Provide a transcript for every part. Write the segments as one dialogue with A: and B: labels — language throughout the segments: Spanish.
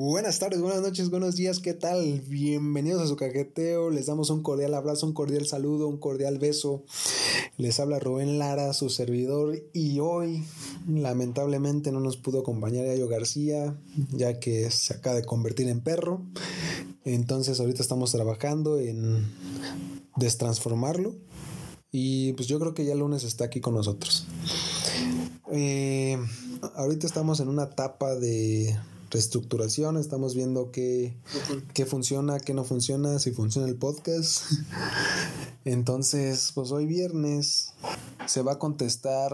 A: Buenas tardes, buenas noches, buenos días, ¿qué tal? Bienvenidos a su cajeteo, les damos un cordial abrazo, un cordial saludo, un cordial beso. Les habla Rubén Lara, su servidor, y hoy lamentablemente no nos pudo acompañar Yayo García, ya que se acaba de convertir en perro. Entonces ahorita estamos trabajando en destransformarlo y pues yo creo que ya el lunes está aquí con nosotros. Eh, ahorita estamos en una etapa de reestructuración, estamos viendo qué, qué funciona, qué no funciona, si funciona el podcast. Entonces, pues hoy viernes se va a contestar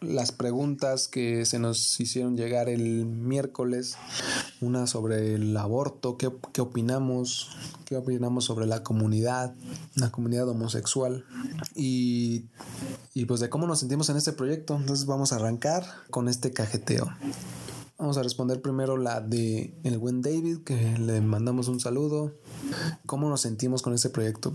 A: las preguntas que se nos hicieron llegar el miércoles. Una sobre el aborto, qué, qué opinamos, qué opinamos sobre la comunidad, la comunidad homosexual y, y pues de cómo nos sentimos en este proyecto. Entonces vamos a arrancar con este cajeteo. Vamos a responder primero la de el buen David, que le mandamos un saludo. ¿Cómo nos sentimos con este proyecto?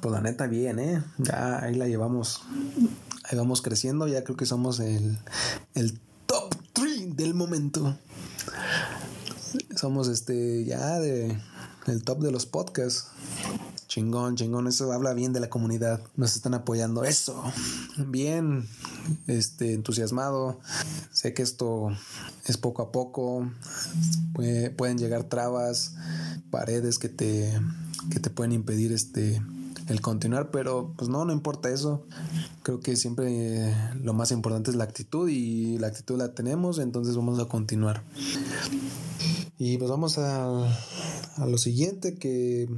A: Pues la neta bien, ¿eh? Ya ahí la llevamos, ahí vamos creciendo, ya creo que somos el, el top 3 del momento. Somos este ya de el top de los podcasts. Chingón, chingón, eso habla bien de la comunidad. Nos están apoyando. Eso. Bien, este, entusiasmado. Sé que esto es poco a poco. pueden llegar trabas, paredes que te, que te pueden impedir este el continuar, pero pues no, no importa eso. Creo que siempre lo más importante es la actitud y la actitud la tenemos, entonces vamos a continuar. Y pues vamos a, a lo siguiente que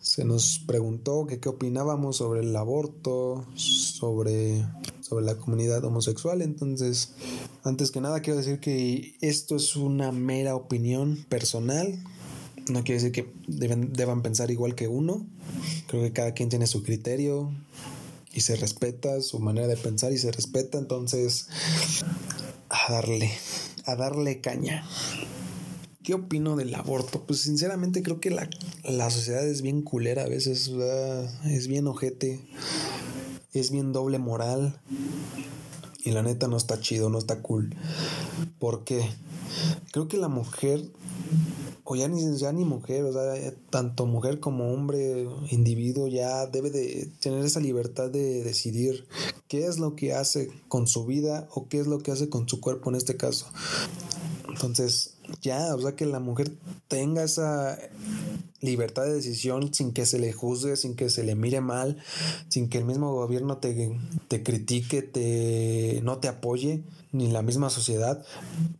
A: se nos preguntó que qué opinábamos sobre el aborto, sobre, sobre la comunidad homosexual. Entonces, antes que nada quiero decir que esto es una mera opinión personal. No quiere decir que deben, deban pensar igual que uno. Creo que cada quien tiene su criterio y se respeta su manera de pensar y se respeta. Entonces, a darle, a darle caña. ¿Qué opino del aborto? Pues sinceramente creo que la, la sociedad es bien culera a veces, es bien ojete, es bien doble moral. Y la neta no está chido, no está cool. ¿Por qué? Creo que la mujer, o ya ni, ya ni mujer, o sea, tanto mujer como hombre, individuo, ya debe de tener esa libertad de decidir qué es lo que hace con su vida o qué es lo que hace con su cuerpo en este caso. Entonces, ya, o sea, que la mujer tenga esa libertad de decisión sin que se le juzgue, sin que se le mire mal, sin que el mismo gobierno te, te critique, te, no te apoye, ni la misma sociedad.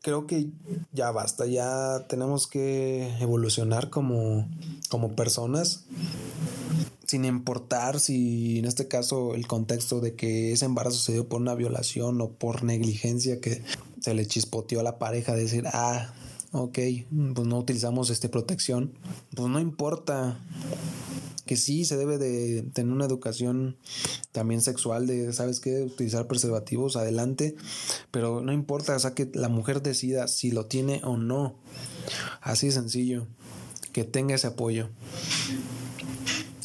A: Creo que ya basta, ya tenemos que evolucionar como, como personas sin importar si en este caso el contexto de que ese embarazo se dio por una violación o por negligencia que se le chispoteó a la pareja decir, ah, ok, pues no utilizamos este protección, pues no importa que sí se debe de tener una educación también sexual de, ¿sabes qué? Utilizar preservativos, adelante, pero no importa, o sea, que la mujer decida si lo tiene o no, así sencillo, que tenga ese apoyo.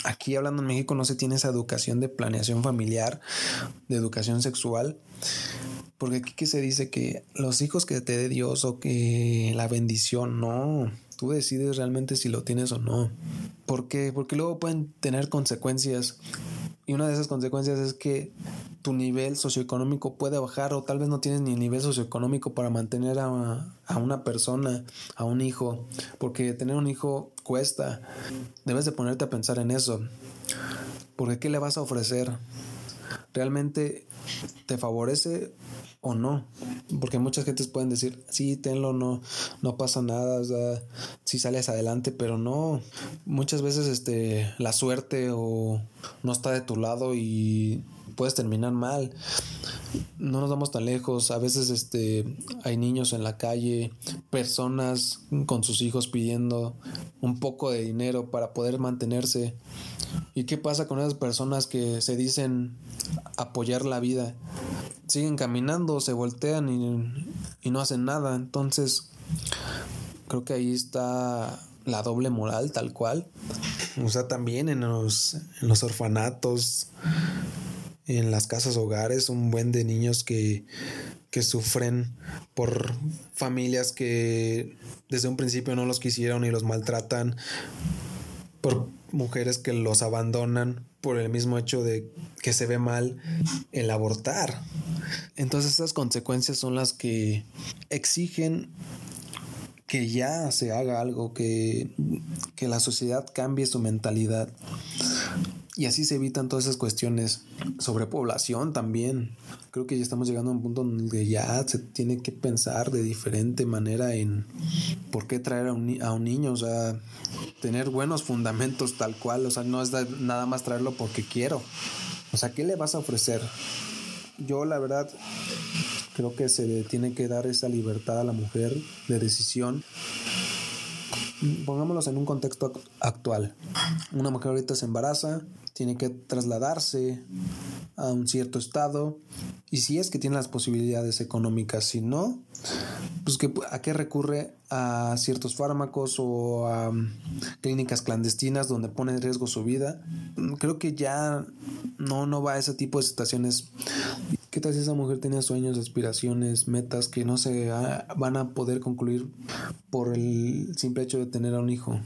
A: Aquí hablando en México no se tiene esa educación de planeación familiar, de educación sexual, porque aquí que se dice que los hijos que te dé Dios o que la bendición, no. Tú decides realmente si lo tienes o no. ¿Por qué? Porque luego pueden tener consecuencias. Y una de esas consecuencias es que tu nivel socioeconómico puede bajar o tal vez no tienes ni nivel socioeconómico para mantener a, a, una persona, a un hijo, porque tener un hijo cuesta. Debes de ponerte a pensar en eso. Porque ¿qué le vas a ofrecer? ¿Realmente te favorece o no. Porque muchas gentes pueden decir, sí, tenlo, no, no pasa nada, si sales adelante, pero no. Muchas veces este, la suerte o no está de tu lado y puedes terminar mal. No nos vamos tan lejos. A veces este hay niños en la calle, personas con sus hijos pidiendo un poco de dinero para poder mantenerse. ¿Y qué pasa con esas personas que se dicen apoyar la vida? Siguen caminando, se voltean y, no hacen nada. Entonces, creo que ahí está la doble moral tal cual. O sea, también en los, en los orfanatos, en las casas hogares, un buen de niños que que sufren por familias que desde un principio no los quisieron y los maltratan, por mujeres que los abandonan por el mismo hecho de que se ve mal el abortar. Entonces esas consecuencias son las que exigen que ya se haga algo, que, que la sociedad cambie su mentalidad. Y así se evitan todas esas cuestiones. sobre población también. Creo que ya estamos llegando a un punto donde ya se tiene que pensar de diferente manera en por qué traer a un, a un niño. O sea, tener buenos fundamentos tal cual. O sea, no es nada más traerlo porque quiero. O sea, ¿qué le vas a ofrecer? Yo la verdad creo que se le tiene que dar esa libertad a la mujer de decisión pongámoslos en un contexto actual. Una mujer ahorita se embaraza, tiene que trasladarse a un cierto estado y si es que tiene las posibilidades económicas, si no, pues que, a qué recurre a ciertos fármacos o a mm, clínicas clandestinas donde pone en riesgo su vida. Creo que ya no, no va a ese tipo de situaciones. ¿Qué tal si esa mujer tiene sueños, aspiraciones, metas que no se van a poder concluir por el simple hecho de tener a un hijo?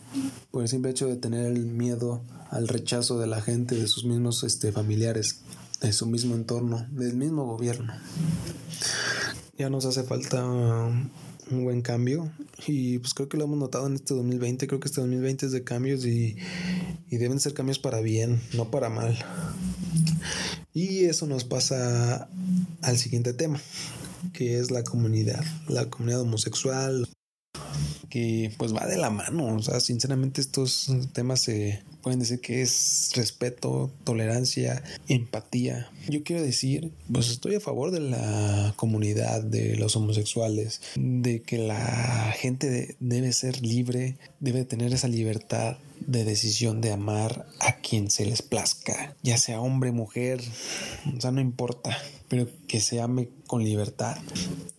A: Por el simple hecho de tener el miedo al rechazo de la gente, de sus mismos este, familiares, de su mismo entorno, del mismo gobierno. Ya nos hace falta un buen cambio y pues creo que lo hemos notado en este 2020, creo que este 2020 es de cambios y, y deben ser cambios para bien, no para mal. Y eso nos pasa al siguiente tema, que es la comunidad, la comunidad homosexual, que pues va de la mano. O sea, sinceramente estos temas se pueden decir que es respeto, tolerancia, empatía. Yo quiero decir, pues estoy a favor de la comunidad de los homosexuales, de que la gente debe ser libre, debe tener esa libertad de decisión de amar a quien se les plazca, ya sea hombre, mujer, o sea, no importa, pero que se ame con libertad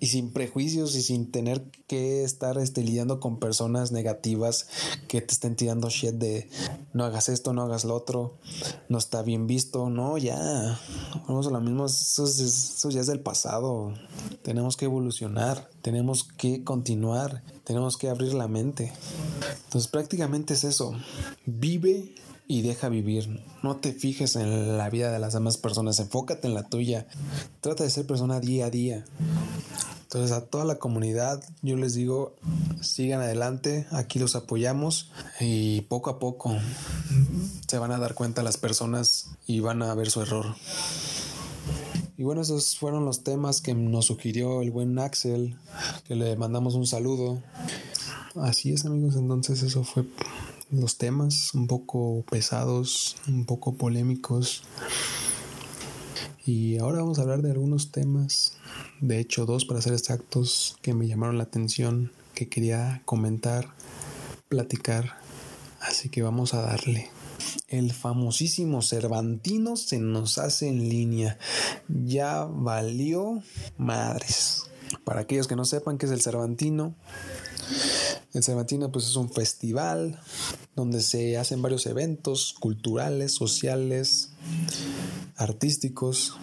A: y sin prejuicios y sin tener que estar este, lidiando con personas negativas que te estén tirando shit de no hagas esto, no hagas lo otro, no está bien visto, no, ya, vamos a lo mismo, eso, eso ya es del pasado, tenemos que evolucionar, tenemos que continuar, tenemos que abrir la mente. Entonces prácticamente es eso, vive y deja vivir. No te fijes en la vida de las demás personas, enfócate en la tuya. Trata de ser persona día a día. Entonces a toda la comunidad yo les digo, sigan adelante, aquí los apoyamos y poco a poco se van a dar cuenta las personas y van a ver su error. Y bueno, esos fueron los temas que nos sugirió el buen Axel, que le mandamos un saludo. Así es amigos, entonces eso fue los temas un poco pesados, un poco polémicos. Y ahora vamos a hablar de algunos temas, de hecho dos para ser exactos, que me llamaron la atención, que quería comentar, platicar. Así que vamos a darle. El famosísimo Cervantino se nos hace en línea. Ya valió madres. Para aquellos que no sepan qué es el Cervantino, el Cervantino pues es un festival donde se hacen varios eventos culturales, sociales, artísticos.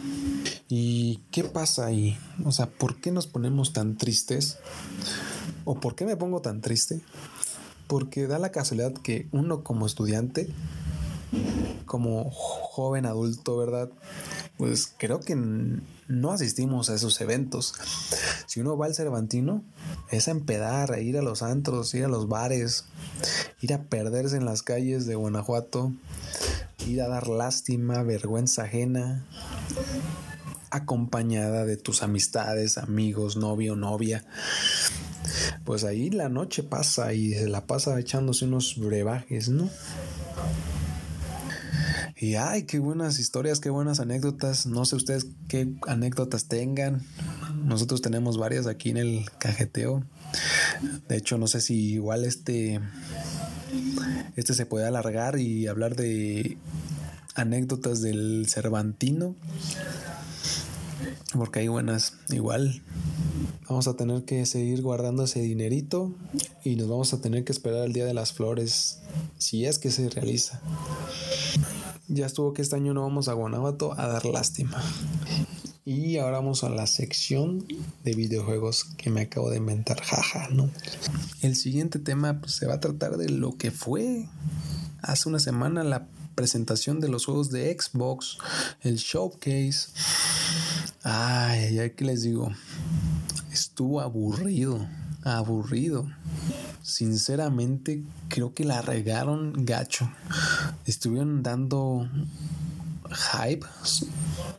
A: ¿Y qué pasa ahí? O sea, ¿por qué nos ponemos tan tristes? ¿O por qué me pongo tan triste? Porque da la casualidad que uno como estudiante, como joven adulto, ¿verdad? Pues creo que no asistimos a esos eventos. Si uno va al Cervantino, es a empedar, a ir a los antros, ir a los bares, ir a perderse en las calles de Guanajuato, ir a dar lástima, vergüenza ajena, acompañada de tus amistades, amigos, novio, novia. Pues ahí la noche pasa y se la pasa echándose unos brebajes, ¿no? Y ay, qué buenas historias, qué buenas anécdotas. No sé ustedes qué anécdotas tengan. Nosotros tenemos varias aquí en el cajeteo. De hecho, no sé si igual este este se puede alargar y hablar de anécdotas del Cervantino. Porque hay buenas. Igual vamos a tener que seguir guardando ese dinerito y nos vamos a tener que esperar el día de las flores si es que se realiza ya estuvo que este año no vamos a Guanajuato a dar lástima. Y ahora vamos a la sección de videojuegos que me acabo de inventar, jaja, ¿no? El siguiente tema pues, se va a tratar de lo que fue hace una semana la presentación de los juegos de Xbox, el showcase. Ay, ya que les digo, estuvo aburrido, aburrido. Sinceramente, creo que la regaron gacho. Estuvieron dando hype,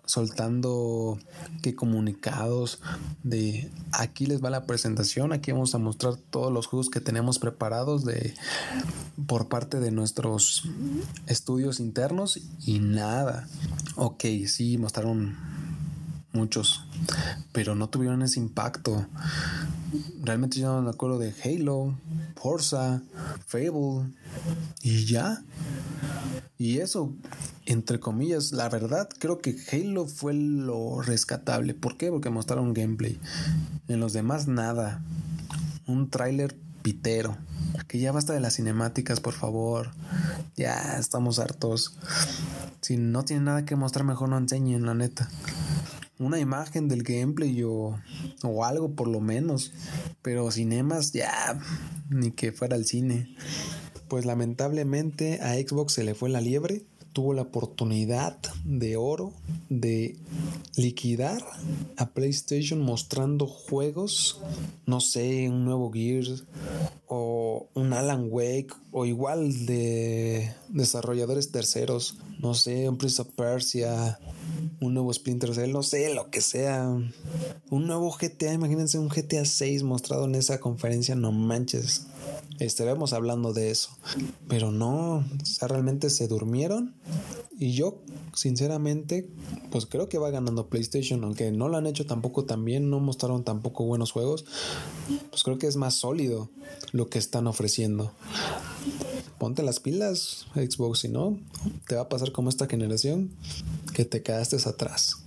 A: soltando que comunicados de aquí les va la presentación, aquí vamos a mostrar todos los juegos que tenemos preparados de por parte de nuestros estudios internos y nada. Ok, sí mostraron muchos, pero no tuvieron ese impacto. Realmente yo no me acuerdo de Halo, Forza, Fable y ya. Y eso, entre comillas, la verdad, creo que Halo fue lo rescatable. ¿Por qué? Porque mostraron gameplay. En los demás, nada. Un tráiler pitero. Que ya basta de las cinemáticas, por favor. Ya estamos hartos. Si no tienen nada que mostrar, mejor no enseñen, la neta. Una imagen del gameplay o, o algo por lo menos. Pero cinemas, ya, ni que fuera el cine pues lamentablemente a Xbox se le fue la liebre. Tuvo la oportunidad de oro de liquidar a PlayStation mostrando juegos, no sé, un nuevo Gears o un Alan Wake o igual de desarrolladores terceros, no sé, un Prince of Persia, un nuevo Splinter Cell, no sé, lo que sea. Un nuevo GTA, imagínense un GTA 6 mostrado en esa conferencia, no manches estaremos hablando de eso. Pero no, realmente se durmieron. Y yo, sinceramente, pues creo que va ganando PlayStation, aunque no lo han hecho tampoco también, no mostraron tampoco buenos juegos. Pues creo que es más sólido lo que están ofreciendo. Ponte las pilas, Xbox, si no, te va a pasar como esta generación que te quedaste atrás.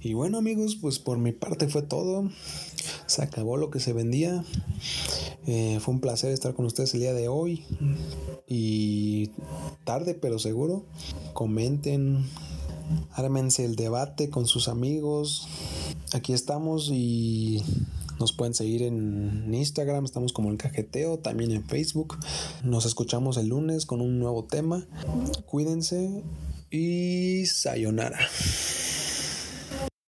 A: Y bueno amigos, pues por mi parte fue todo se acabó lo que se vendía. Eh, fue un placer estar con ustedes el día de hoy. Y tarde pero seguro, comenten, ármense el debate con sus amigos. Aquí estamos y nos pueden seguir en Instagram, estamos como el cajeteo, también en Facebook. Nos escuchamos el lunes con un nuevo tema. Cuídense y sayonara.